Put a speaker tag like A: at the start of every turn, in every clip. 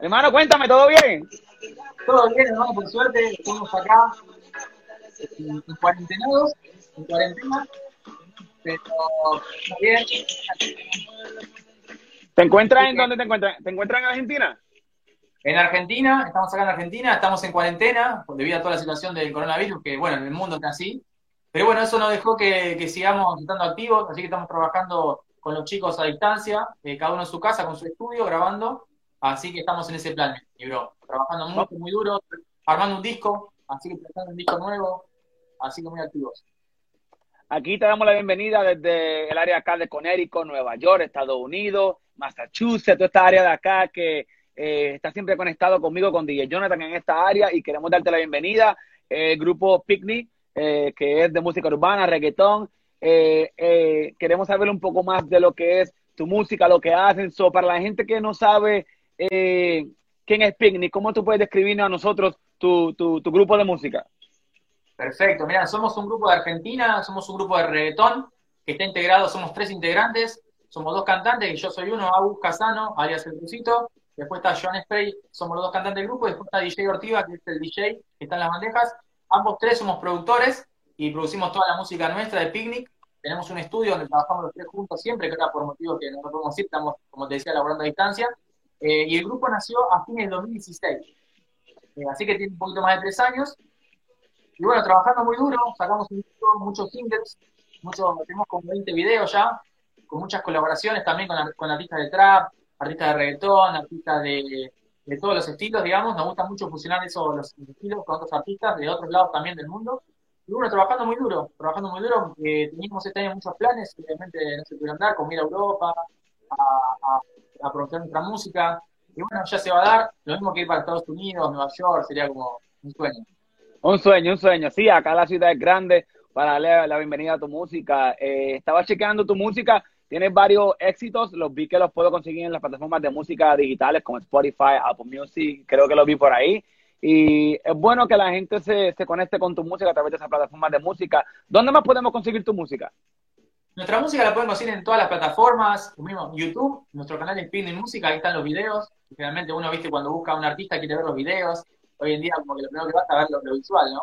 A: Hermano, cuéntame, ¿todo bien?
B: Todo bien, hermano, por suerte, estamos acá en cuarentenados, en cuarentena, pero bien.
A: ¿Te encuentras en dónde te encuentras? ¿Te encuentras en Argentina?
B: En Argentina, estamos acá en Argentina, estamos en cuarentena, debido a toda la situación del coronavirus, que bueno, en el mundo está así. Pero bueno, eso no dejó que, que sigamos estando activos, así que estamos trabajando con los chicos a distancia, eh, cada uno en su casa, con su estudio, grabando. Así que estamos en ese plan, mi bro. Trabajando mucho, muy duro, armando un disco, así que presentando un disco nuevo, así que muy activos.
A: Aquí te damos la bienvenida desde el área acá de Connecticut, Nueva York, Estados Unidos, Massachusetts, toda esta área de acá que eh, está siempre conectado conmigo, con DJ Jonathan en esta área y queremos darte la bienvenida. El grupo Picnic, eh, que es de música urbana, reggaetón. Eh, queremos saber un poco más de lo que es tu música, lo que hacen. So, para la gente que no sabe quién es Picnic, ¿cómo tú puedes describirnos a nosotros tu, tu, tu grupo de música?
B: Perfecto, mira, somos un grupo de Argentina, somos un grupo de reggaetón que está integrado, somos tres integrantes, somos dos cantantes, y yo soy uno, Agus Casano, alias El Crucito, Después está Joan Spray, somos los dos cantantes del grupo. Después está DJ Ortiva, que es el DJ que está en las bandejas. Ambos tres somos productores y producimos toda la música nuestra de Picnic. Tenemos un estudio donde trabajamos los tres juntos siempre, que era por motivos que no podemos ir, estamos, como te decía, laborando a distancia. Eh, y el grupo nació a fines del 2016. Eh, así que tiene un poquito más de tres años. Y bueno, trabajando muy duro, sacamos muchos singles, muchos, tenemos como 20 videos ya, con muchas colaboraciones también con, con artistas de trap, artistas de reggaetón, artistas de, todos los estilos, digamos. Nos gusta mucho fusionar esos los estilos con otros artistas de otros lados también del mundo. Y bueno, trabajando muy duro, trabajando muy duro, teníamos este año muchos planes, obviamente no se pudieron dar, como ir a Europa, a, a, a nuestra música. Y bueno, ya se va a dar, lo mismo que ir para Estados Unidos, Nueva York, sería como un sueño.
A: Un sueño, un sueño. Sí, acá la ciudad es grande para darle la bienvenida a tu música. Eh, estaba chequeando tu música Tienes varios éxitos, los vi que los puedo conseguir en las plataformas de música digitales como Spotify, Apple Music, creo que los vi por ahí. Y es bueno que la gente se, se conecte con tu música a través de esas plataformas de música. ¿Dónde más podemos conseguir tu música?
B: Nuestra música la pueden conseguir en todas las plataformas, mismo YouTube, nuestro canal de Spin Música, ahí están los videos. Generalmente uno, viste, cuando busca a un artista quiere ver los videos. Hoy en día como que lo primero que vas a ver lo, lo visual, ¿no?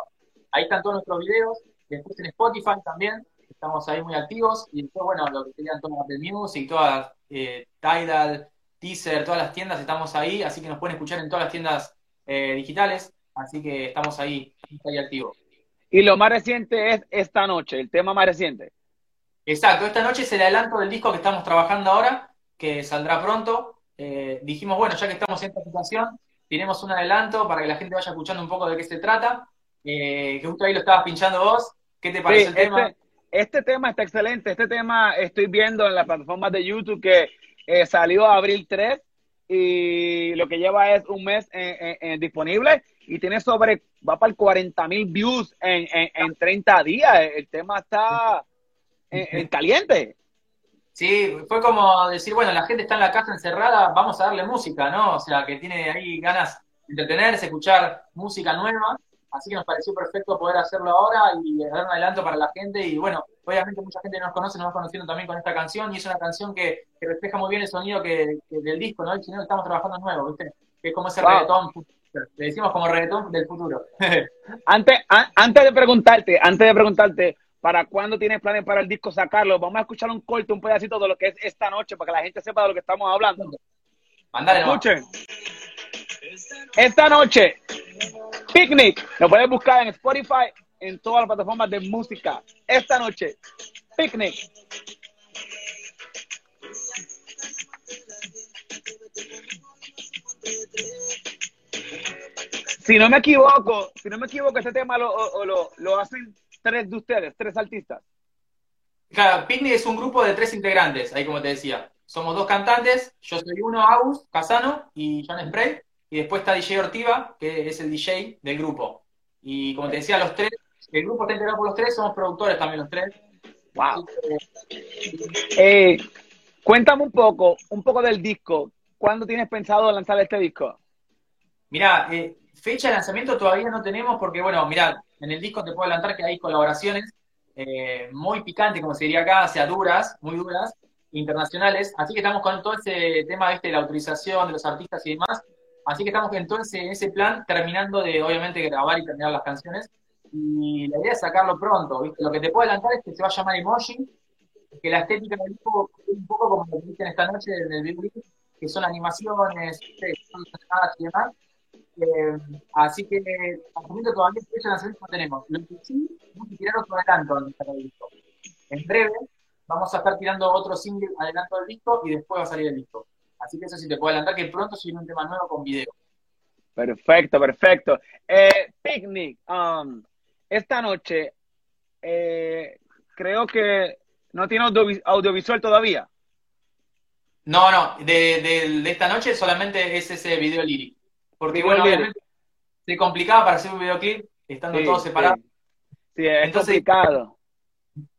B: Ahí están todos nuestros videos. Después en Spotify también, estamos ahí muy activos. Y después, bueno, lo que serían todas de Music, todas eh, Tidal, Teaser, todas las tiendas, estamos ahí, así que nos pueden escuchar en todas las tiendas eh, digitales, así que estamos ahí, ahí activos.
A: Y lo más reciente es esta noche, el tema más reciente.
B: Exacto, esta noche es el adelanto del disco que estamos trabajando ahora, que saldrá pronto. Eh, dijimos, bueno, ya que estamos en esta situación, tenemos un adelanto para que la gente vaya escuchando un poco de qué se trata, que justo ahí lo estabas pinchando vos. ¿Qué te parece el tema?
A: Este, este tema está excelente. Este tema estoy viendo en las plataformas de YouTube que eh, salió abril 3 y lo que lleva es un mes disponible y tiene sobre, va para 40 mil views en, en, 30 días. El tema está en, caliente.
B: Sí, fue como decir, bueno, la gente está en la casa encerrada, vamos a darle música, ¿no? O sea, que tiene ahí ganas de entretenerse, escuchar música nueva. Así que nos pareció perfecto poder hacerlo ahora y dar un adelanto para la gente. Y bueno, obviamente mucha gente nos conoce, nos va conociendo también con esta canción y es una canción que, refleja muy bien el sonido que, del disco, ¿no? El sonido que estamos trabajando nuevo, ¿viste? Que es como ese reggaetón, le decimos como reggaetón del futuro.
A: antes, antes de preguntarte, antes de preguntarte, ¿para cuándo tienes planes para el disco sacarlo? Vamos a escuchar un corte, un pedacito de lo que es esta noche para que la gente sepa de lo que estamos hablando.
B: Mandale,
A: Escuchen. Esta noche, Picnic, lo puedes buscar en Spotify, en todas las plataformas de música. Esta noche, Picnic. Si no me equivoco, si no me equivoco, este tema lo, lo, lo hacen tres de ustedes, tres artistas.
B: Claro, Picnic es un grupo de tres integrantes, ahí como te decía. Somos dos cantantes, yo soy uno, Agus Casano y John Spray. Y después está DJ Ortiva, que es el DJ del grupo. Y como te decía, los tres, el grupo está integrado por los tres, somos productores también los tres.
A: Wow. Eh, cuéntame un poco, un poco del disco. ¿Cuándo tienes pensado lanzar este disco?
B: Mira, eh, fecha de lanzamiento todavía no tenemos porque, bueno, mira, en el disco te puedo adelantar que hay colaboraciones eh, muy picantes, como se diría acá, sea, duras, muy duras, internacionales. Así que estamos con todo ese tema, de la autorización de los artistas y demás Así que estamos en todo ese, plan, terminando de, obviamente, grabar y terminar las canciones. Y la idea es sacarlo pronto, ¿viste? Lo que te puedo adelantar es que se va a llamar Emoji, que la estética del disco es un poco como lo que viste esta noche en el que son animaciones, son y demás. Eh, así que, al momento todavía fecha lanzamiento no tenemos. Lo que sí, vamos a tirar otro adelanto del disco. En breve, vamos a estar tirando otro single adelanto del disco y después va a salir el disco. Así que eso sí te puedo adelantar que pronto sigue un tema nuevo con video.
A: Perfecto, perfecto. Eh, picnic, um, esta noche eh, creo que no tiene audiovisual todavía.
B: No, no, de, de, esta noche solamente es ese video lírico. Porque bueno, obviamente se complicaba para hacer un videoclip estando todos separados.
A: Sí, es complicado.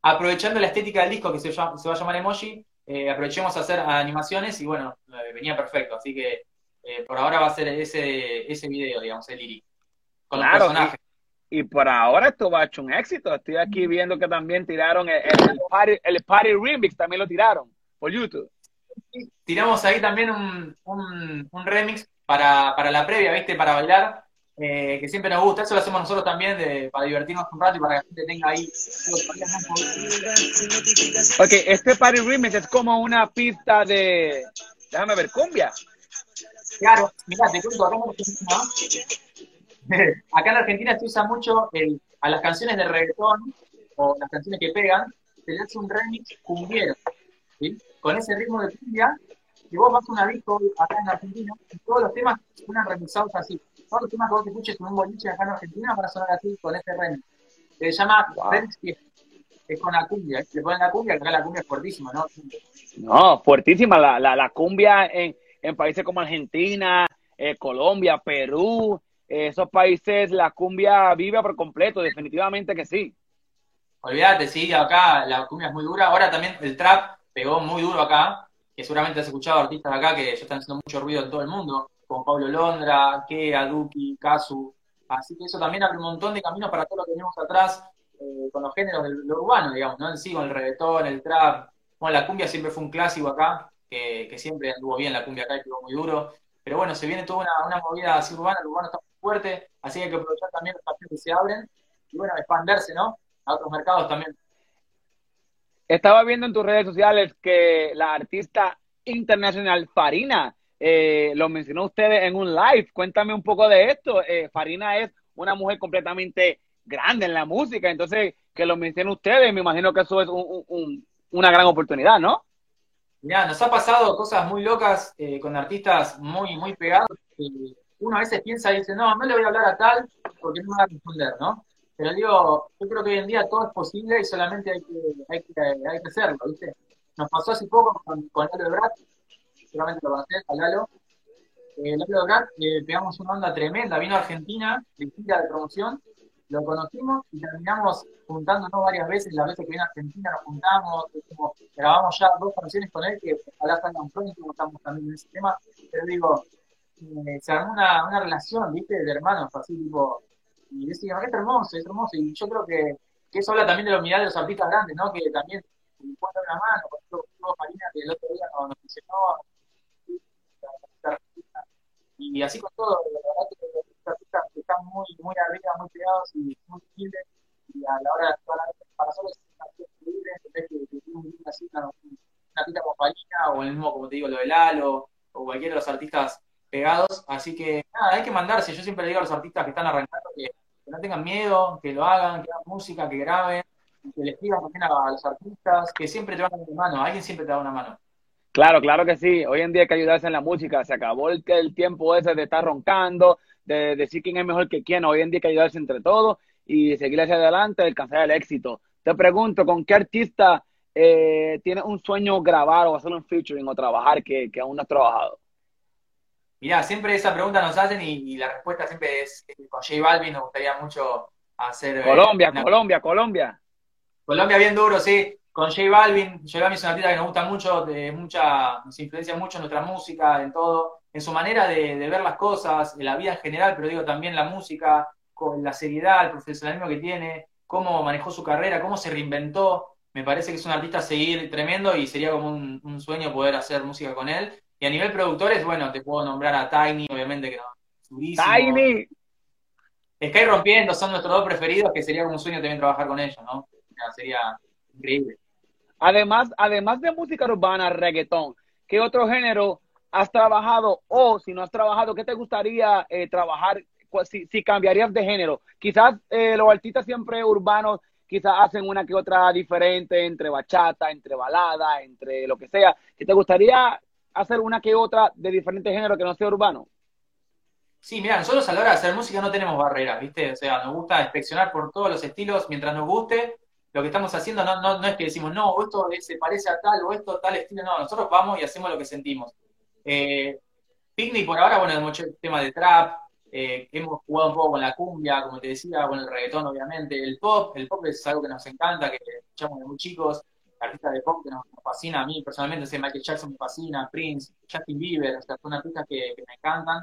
B: Aprovechando la estética del disco que se, se va a llamar Emoji, eh, aprovechemos a hacer animaciones y bueno, eh, venía perfecto. Así que eh, por ahora va a ser ese, ese video, digamos, el lyric.
A: Con los personajes. Y, por ahora esto va a hecho un éxito. Estoy aquí viendo que también tiraron el, party, el party Remix, también lo tiraron por YouTube.
B: Tiramos ahí también un, un, un remix para, para la previa, ¿viste? Para bailar. Eh, que siempre nos gusta, eso lo hacemos nosotros también de, para divertirnos un rato y para que la gente tenga ahí
A: Ok, este Party Remix es como una pista de, déjame ver, cumbia.
B: Claro, mirá, te cuento, acá en Argentina, acá en Argentina se usa mucho el, a las canciones de reggaetón o las canciones que pegan, se le hace un remix cumbiero, ¿sí? Con ese ritmo de cumbia, y vos vas a una disco acá en Argentina y todos los temas suenan remixados así todos los temas que vos te escuches con un boliche acá en Argentina van a sonar así con este remix. Se llama remix es con la cumbia. Se ponen la cumbia, acá la cumbia es fuertísima, ¿no?
A: No, fuertísima. La, la, la cumbia en, en, países como Argentina, eh, Colombia, Perú, eh, esos países, la cumbia vive por completo, definitivamente que sí.
B: Olvídate, sí, acá la cumbia es muy dura. Ahora también el trap pegó muy duro acá, que seguramente has escuchado artistas acá que ya están haciendo mucho ruido en todo el mundo con Pablo Londra, Kea, Duki, Kazu. Así que eso también abre un montón de caminos para todo lo que tenemos atrás eh, con los géneros de lo urbano, digamos, ¿no? En sí, con el reggaetón, el trap. Bueno, la cumbia siempre fue un clásico acá, que, siempre anduvo bien la cumbia acá y quedó muy duro. Pero bueno, se viene toda una, movida así urbana, el urbano está muy fuerte, así que hay que aprovechar también los espacios que se abren y bueno, expanderse, ¿no? A otros mercados también.
A: Estaba viendo en tus redes sociales que la artista internacional Farina eh, lo mencionó ustedes en un live. Cuéntame un poco de esto. Eh, Farina es una mujer completamente grande en la música, entonces que lo mencionen ustedes, me imagino que eso es una gran oportunidad, ¿no?
B: Mira, nos ha pasado cosas muy locas eh, con artistas muy, muy pegados. uno a veces piensa y dice, no, no le voy a hablar a tal porque no me va a responder, ¿no? Pero digo, yo creo que hoy en día todo es posible y solamente hay que, hay que, hay que hacerlo, ¿viste? Nos pasó hace poco con, con de Brat, seguramente lo conocés, a Lalo. Eh, Lalo Brat, eh, pegamos una onda tremenda, vino a Argentina, de gira de promoción, lo conocimos y terminamos juntándonos varias veces, las veces que viene a Argentina nos juntamos, grabamos ya dos canciones con él, que ojalá salgan pronto, estamos también en ese tema, pero digo, eh, se armó una, una relación, ¿viste? De hermanos, así tipo, y decían, es hermoso, es hermoso, y yo creo que, que eso habla también de la humildad de los artistas grandes, ¿no? Que también ponen una mano, por ejemplo, Marina, que el otro día nos, mencionó, y así con todo, la verdad que los artistas están muy, muy arriba, muy pegados y muy humildes, y a la hora de actuar para nosotros es una vez de que un así, una, pista como Palina, o el mismo, como te digo, lo de Lalo, o cualquiera de los artistas pegados, así que nada, hay que mandarse, yo siempre le digo a los artistas que están arrancando tengan miedo, que lo hagan, que hagan música, que graben, que les digan también a, los artistas, que siempre te van a dar una mano, alguien siempre te da una mano.
A: Claro, claro que sí. Hoy en día hay que ayudarse en la música. Se acabó el, el tiempo ese de estar roncando, de decir quién es mejor que quién. Hoy en día hay que ayudarse entre todos y seguir hacia adelante, alcanzar el éxito. Te pregunto, ¿con qué artista eh, tienes un sueño grabar o hacer un featuring o trabajar que, aún no has trabajado?
B: Mirá, siempre esa pregunta nos hacen y, la respuesta siempre es con J Balvin. Nos gustaría mucho hacer.
A: Eh, Colombia, Colombia, Colombia.
B: Colombia bien duro, sí con J Balvin. J Balvin es una artista que nos gusta mucho, de mucha, nos influencia mucho en nuestra música, en todo, en su manera de, ver las cosas, en la vida en general, pero digo también la música, con la seriedad, el profesionalismo que tiene, cómo manejó su carrera, cómo se reinventó. Me parece que es un artista a seguir tremendo y sería como un, sueño poder hacer música con él. Y a nivel productores, bueno, te puedo nombrar a Tiny, obviamente, que no,
A: Tiny.
B: Sky rompiendo, son nuestros dos preferidos, que sería como un sueño también trabajar con ellos, ¿no? sería increíble.
A: Además, además de música urbana, reggaetón, ¿qué otro género has trabajado o si no has trabajado, qué te gustaría eh, trabajar si, si, cambiarías de género? Quizás eh, los artistas siempre urbanos quizás hacen una que otra diferente entre bachata, entre balada, entre lo que sea. ¿Qué te gustaría hacer una que otra de diferente género que no sea urbano?
B: Sí, mira, nosotros a la hora de hacer música no tenemos barreras, ¿viste? O sea, nos gusta inspeccionar por todos los estilos mientras nos guste. Lo que estamos haciendo no, no, no es que decimos, no, esto se parece a tal o esto tal estilo, no, nosotros vamos y hacemos lo que sentimos. Eh, Picnic por ahora, bueno, mucho tema de trap, eh, hemos jugado un poco con la cumbia, como te decía, con el reggaetón, obviamente, el pop, el pop es algo que nos encanta, que escuchamos de muy chicos, artistas de pop que nos, fascina a mí personalmente, sé, Michael Jackson me fascina, Prince, Justin Bieber, o sea, son artistas que, me encantan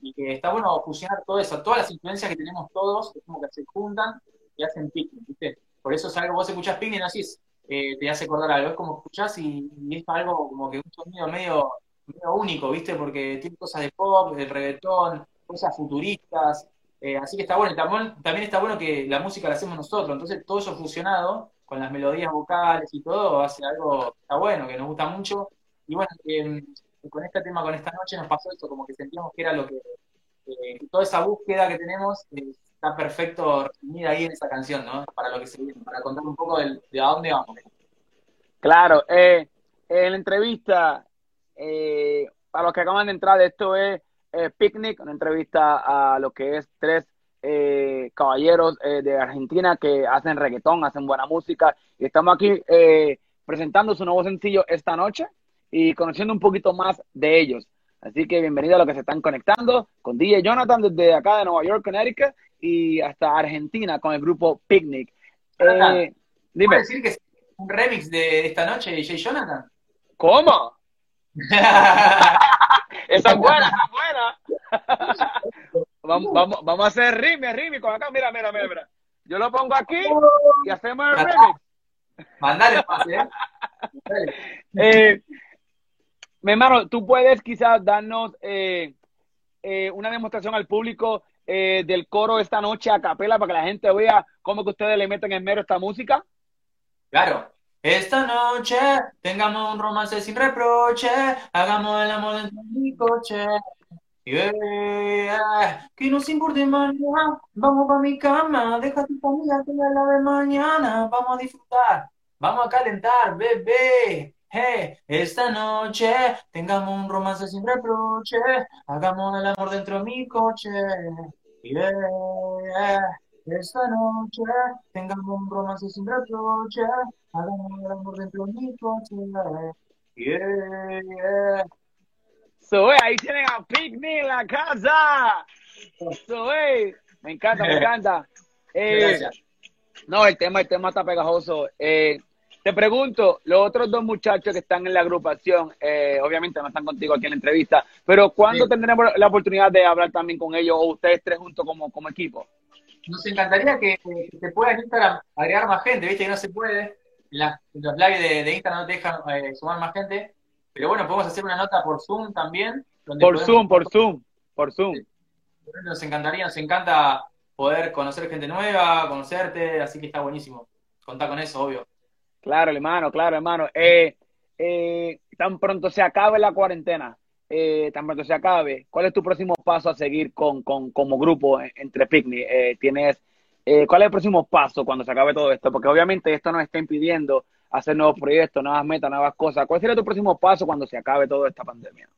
B: y que está bueno fusionar todo eso, todas las influencias que tenemos todos, es como que se juntan y hacen picnic, ¿viste? Por eso es algo, vos escuchás picnic y no así eh, te hace acordar algo, es como escuchás y, y, es algo como que un sonido medio, medio único, ¿viste? Porque tiene cosas de pop, de reggaetón, cosas futuristas, eh, así que está bueno. También, está bueno que la música la hacemos nosotros, entonces todo eso fusionado con las melodías vocales y todo hace algo está bueno, que nos gusta mucho. Y bueno, em, con este tema, con esta noche nos pasó esto, como que sentíamos que era lo que, eh, toda esa búsqueda que tenemos eh, está perfecto resumida ahí en esa canción, ¿no? Para lo que se viene, para contar un poco de, a dónde vamos.
A: Claro, en la entrevista, para los que acaban de entrar, esto es eh, Picnic, una entrevista a lo que es tres eh, caballeros eh, de Argentina que hacen reggaetón, hacen buena música. Y estamos aquí presentando su nuevo sencillo esta noche y conociendo un poquito más de ellos. Así que bienvenido a los que se están conectando con DJ Jonathan desde acá de Nueva York, Connecticut y hasta Argentina con el grupo Picnic.
B: dime. decir que es un remix de esta noche, DJ Jonathan?
A: ¿Cómo? esa es buena. Vamos, vamos, vamos a hacer rime, rime con acá. Mira, mira, mira, Yo lo pongo aquí y hacemos el remix.
B: Mandale pase, ¿eh?
A: eh mi hermano, tú puedes quizás darnos eh, eh, una demostración al público eh, del coro esta noche a capela para que la gente vea cómo que ustedes le meten en mero esta música.
B: Claro, esta noche tengamos un romance sin reproche, hagamos el amor dentro de mi coche. Yeah. Que no se importe mañana, vamos pa' mi cama, deja tu familia que la de mañana, vamos a disfrutar, vamos a calentar, bebé. Esta noche tengamos un romance sin reproche, hagamos el amor dentro de mi coche. Esta noche tengamos un romance sin reproche, hagamos el amor dentro de mi coche.
A: So, ahí tienen a Picnic en la casa. So, me encanta, me encanta. Eh, no, el tema, el tema está pegajoso. Eh, te pregunto, los otros dos muchachos que están en la agrupación, eh, obviamente no están contigo aquí en la entrevista, pero ¿cuándo tendremos la oportunidad de hablar también con ellos o ustedes tres juntos como, como equipo?
B: nos encantaría que, se pueda en Instagram agregar más gente, viste que no se puede, los lives de, Instagram no te dejan eh, sumar más gente, pero bueno, podemos hacer una nota por Zoom también.
A: por Zoom, por Zoom, por Zoom.
B: Nos encantaría, nos encanta poder conocer gente nueva, conocerte, así que está buenísimo. Contá con eso, obvio.
A: Claro, hermano, claro, hermano. Eh, eh, tan pronto se acabe la cuarentena, eh, tan pronto se acabe, ¿cuál es tu próximo paso a seguir con, con como grupo entre Picnic? Eh, ¿Tienes, eh, ¿Cuál es el próximo paso cuando se acabe todo esto? Porque obviamente esto nos está impidiendo hacer nuevos proyectos, nuevas metas, nuevas cosas. ¿Cuál sería tu próximo paso cuando se acabe toda esta pandemia?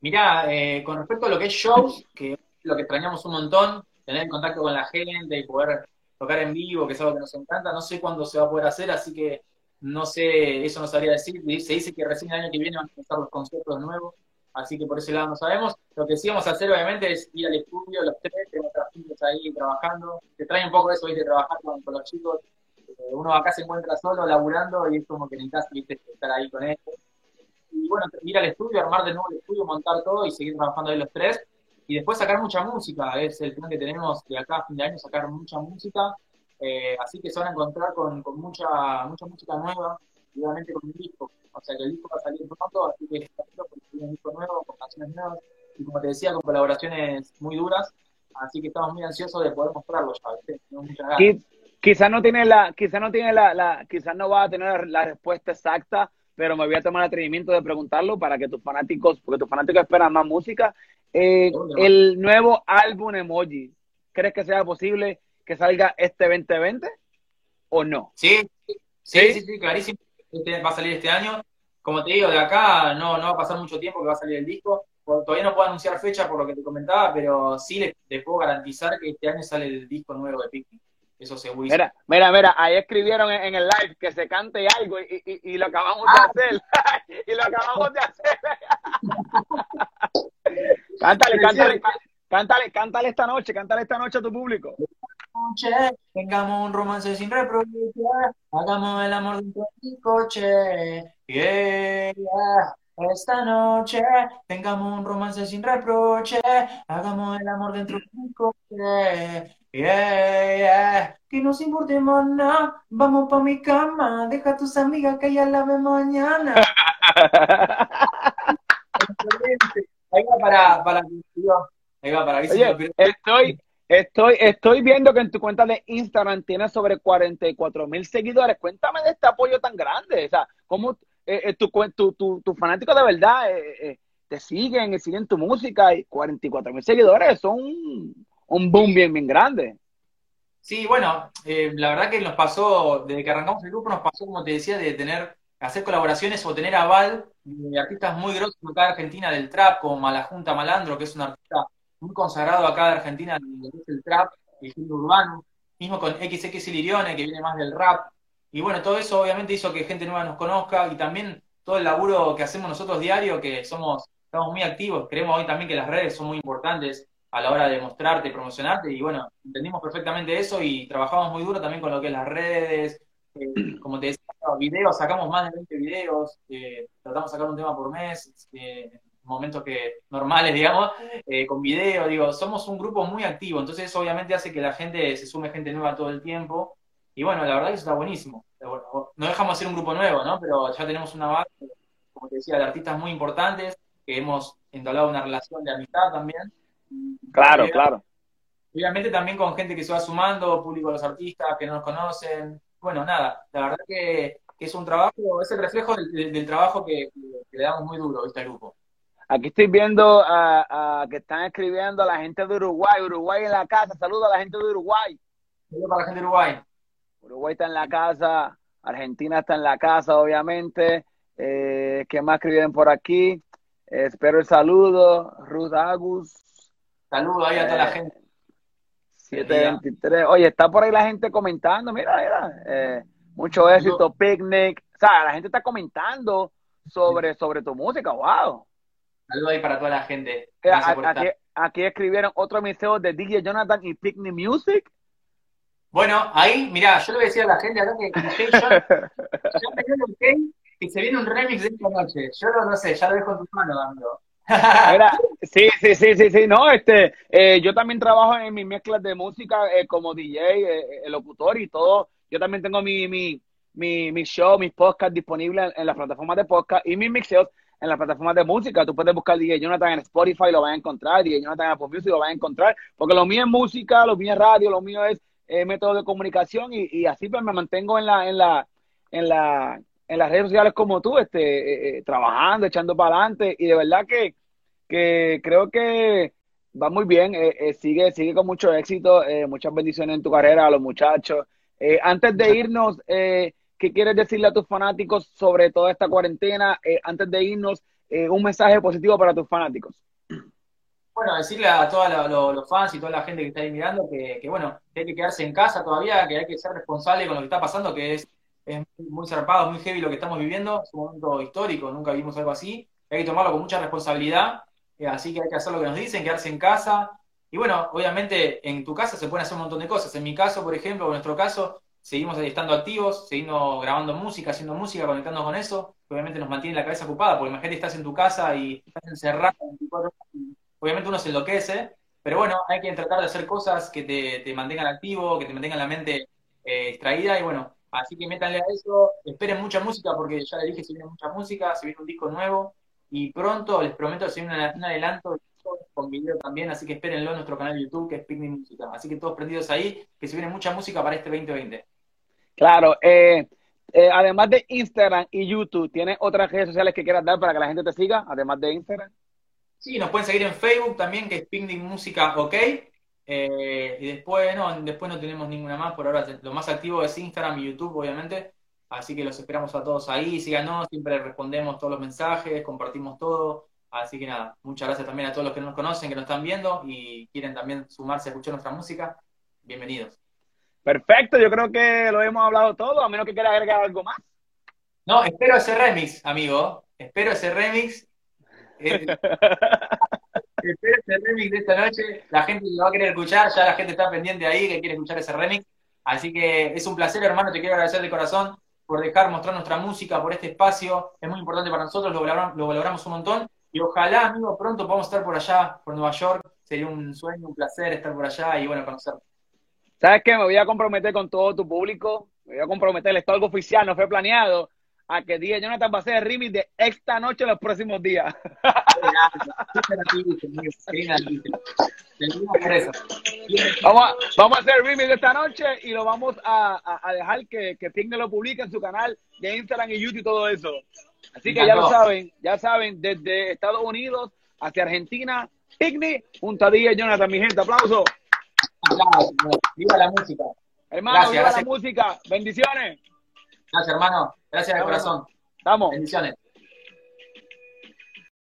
B: Mira, eh, con respecto a lo que es shows, que lo que extrañamos un montón, tener contacto con la gente y poder tocar en vivo, que es algo que nos encanta, no sé cuándo se va a poder hacer, así que no sé, eso no sabría decir. Se dice que recién el año que viene van a empezar los conciertos nuevos, así que por ese lado no sabemos. Lo que sí vamos a hacer, obviamente, es ir al estudio, los tres, tenemos trabajos ahí trabajando. Te trae un poco eso, ¿viste? Trabajar con, los chicos. Uno acá se encuentra solo, laburando, y es como que necesitas, ¿viste? Estar ahí con ellos. Y bueno, ir al estudio, armar de nuevo el estudio, montar todo y seguir trabajando ahí los tres. Y después sacar mucha música, es el plan que tenemos de acá a fin de año, sacar mucha música eh, así que se van a encontrar con, mucha, mucha música nueva, obviamente con el disco. O sea que el disco va a salir pronto, así que tiene un disco nuevo, con canciones nuevas, y como te decía, con colaboraciones muy duras, así que estamos muy ansiosos de poder mostrarlo ya,
A: Quizás no tiene la, quizás no tiene la, la, quizás no va a tener la respuesta exacta, pero me voy a tomar el atrevimiento de preguntarlo para que tus fanáticos, porque tus fanáticos esperan más música. Eh, el nuevo álbum Emoji, ¿crees que sea posible que salga este 2020 o no?
B: Sí, sí, sí, sí, clarísimo. Este va a salir este año. Como te digo, de acá no, no va a pasar mucho tiempo que va a salir el disco. Todavía no puedo anunciar fecha por lo que te comentaba, pero sí le, puedo garantizar que este año sale el disco nuevo de Picnic. Eso seguro.
A: Mira, mira, mira, ahí escribieron en, el live que se cante algo y, y, y lo acabamos de ah. hacer. y lo acabamos de hacer. cántale, cántale, cántale, cántale esta noche, cántale esta noche a tu público.
B: Noche, tengamos un romance sin reproche, hagamos el amor dentro del coche. Yeah, yeah. Esta noche tengamos un romance sin reproche, hagamos el amor dentro del coche. Yeah, yeah. Que no se importe más nada, vamos pa' mi cama, deja a tus amigas que ya la vemos mañana. Ahí va para, para Ahí va para
A: Oye, estoy, estoy, estoy viendo que en tu cuenta de Instagram tienes sobre 44 mil seguidores. Cuéntame de este apoyo tan grande. O sea, ¿cómo eh, eh tu, tu, tu, tu fanáticos de verdad eh, eh, te siguen y siguen tu música? Y 44 mil seguidores son un boom bien, bien grande.
B: Sí, bueno, eh, la verdad que nos pasó, desde que arrancamos el grupo, nos pasó, como te decía, de tener, hacer colaboraciones o tener aval de artistas muy grosos acá de Argentina del trap, como Malajunta Malandro, que es un artista muy consagrado acá de Argentina del trap, el género urbano, mismo con XX Lirione, que viene más del rap. Y bueno, todo eso obviamente hizo que gente nueva nos conozca y también todo el laburo que hacemos nosotros diario, que somos, estamos muy activos, creemos hoy también que las redes son muy importantes a la hora de mostrarte, promocionarte, y bueno, entendimos perfectamente eso y trabajamos muy duro también con lo que es las redes, eh, como te decía, videos, sacamos más de 20 videos, eh, tratamos de sacar un tema por mes, eh, momentos que normales, digamos, eh, con video, digo, somos un grupo muy activo, entonces eso obviamente hace que la gente se sume gente nueva todo el tiempo, y bueno, la verdad que eso está buenísimo. no dejamos de ser un grupo nuevo, ¿no? Pero ya tenemos una base, como te decía, de artistas muy importantes, que hemos entablado una relación de amistad también,
A: Claro, claro.
B: Obviamente también con gente que se va sumando, público de los artistas que no nos conocen. Bueno, nada, la verdad que, es un trabajo, es el reflejo del, trabajo que, le damos muy duro este grupo.
A: Aquí estoy viendo a, que están escribiendo a la gente de Uruguay, Uruguay en la casa, saludos a la gente de Uruguay.
B: Saludos para la gente de Uruguay.
A: Uruguay está en la casa, Argentina está en la casa, obviamente. Eh, ¿Qué más escriben por aquí? espero el saludo. Ruth Agus,
B: Saludos ahí a toda la eh, gente.
A: 723. Oye, está por ahí la gente comentando. Mira, mira. Eh, mucho éxito, picnic. O sea, la gente está comentando sobre, sobre tu música. ¡Wow!
B: Saludos ahí para toda la gente.
A: Eh, aquí, escribieron otro museo de DJ Jonathan y Picnic Music.
B: Bueno, ahí, mira, yo le voy a decir a la gente acá que ya me dio el y se viene un remix de esta noche. Yo no, no sé, ya lo dejo en tus manos, amigo
A: sí, sí, sí, sí, sí, no, este, eh, yo también trabajo en mis mezclas de música eh, como DJ, eh, el locutor y todo. Yo también tengo mi, mi, mi, mi show, mis podcasts disponibles en, las plataformas de podcast y mis mixeos en las plataformas de música. Tú puedes buscar DJ Jonathan en Spotify, lo vas a encontrar, DJ Jonathan en Apple Music, lo vas a encontrar, porque lo mío es música, lo mío es radio, lo mío es método de comunicación y, y, así pues me mantengo en la, en la, en la, en las redes sociales como tú, este, eh, eh, trabajando, echando para adelante, y de verdad que, que creo que va muy bien, eh, sigue, sigue con mucho éxito, muchas bendiciones en tu carrera a los muchachos. antes de irnos, ¿qué quieres decirle a tus fanáticos sobre toda esta cuarentena? antes de irnos, un mensaje positivo para tus fanáticos.
B: Bueno, decirle a todos los, fans y toda la gente que está ahí mirando que, bueno, hay que quedarse en casa todavía, que hay que ser responsable con lo que está pasando, que es es muy zarpado, muy heavy lo que estamos viviendo, es un momento histórico, nunca vimos algo así, hay que tomarlo con mucha responsabilidad, eh, así que hay que hacer lo que nos dicen, quedarse en casa, y bueno, obviamente en tu casa se pueden hacer un montón de cosas, en mi caso, por ejemplo, en nuestro caso, seguimos estando activos, seguimos grabando música, haciendo música, conectándonos con eso, obviamente nos mantiene la cabeza ocupada, porque imagínate estás en tu casa y estás encerrado, obviamente uno se enloquece, pero bueno, hay que tratar de hacer cosas que te, mantengan activo, que te mantengan la mente eh, extraída, y bueno, Así que métanle a eso, esperen mucha música porque ya les dije, se viene mucha música, se viene un disco nuevo y pronto les prometo se viene un, adelanto con video también, así que espérenlo en nuestro canal de YouTube que es Picnic Música. Así que todos prendidos ahí, que se viene mucha música para este 2020.
A: Claro, eh, eh, además de Instagram y YouTube, ¿tienes otras redes sociales que quieras dar para que la gente te siga, además de Instagram?
B: Sí, nos pueden seguir en Facebook también, que es Picnic Música OK. Eh, y después no, después no tenemos ninguna más. Por ahora lo más activo es Instagram y YouTube, obviamente. Así que los esperamos a todos ahí. Síganos, siempre respondemos todos los mensajes, compartimos todo. Así que nada, muchas gracias también a todos los que nos conocen, que nos están viendo y quieren también sumarse a escuchar nuestra música. Bienvenidos.
A: Perfecto, yo creo que lo hemos hablado todo, a menos que quiera agregar algo más.
B: No, espero ese remix, amigo. Espero ese remix. Espero ese remix de esta noche. La gente lo va a querer escuchar, ya la gente está pendiente ahí que quiere escuchar ese remix. Así que es un placer, hermano, te quiero agradecer de corazón por dejar mostrar nuestra música, por este espacio. Es muy importante para nosotros, lo lo valoramos un montón. Y ojalá, amigo, pronto podamos estar por allá, por Nueva York. Sería un sueño, un placer estar por allá y bueno, conocer.
A: ¿Sabes qué? Me voy a comprometer con todo tu público. Me voy a comprometer, esto es algo oficial, no fue planeado, a que DJ Jonathan va a hacer el remix de esta noche los próximos días. vamos, a, vamos a hacer el remix de esta noche y lo vamos a, a, dejar que, que lo publique en su canal de Instagram y YouTube y todo eso. Así que ya lo saben, ya saben, desde Estados Unidos hacia Argentina, Picnic, junto a DJ Jonathan, mi gente, aplauso.
B: Viva la música.
A: Hermano, gracias, viva la música. Bendiciones.
B: Gracias, hermano. Gracias de corazón.
A: Estamos.
B: Bendiciones.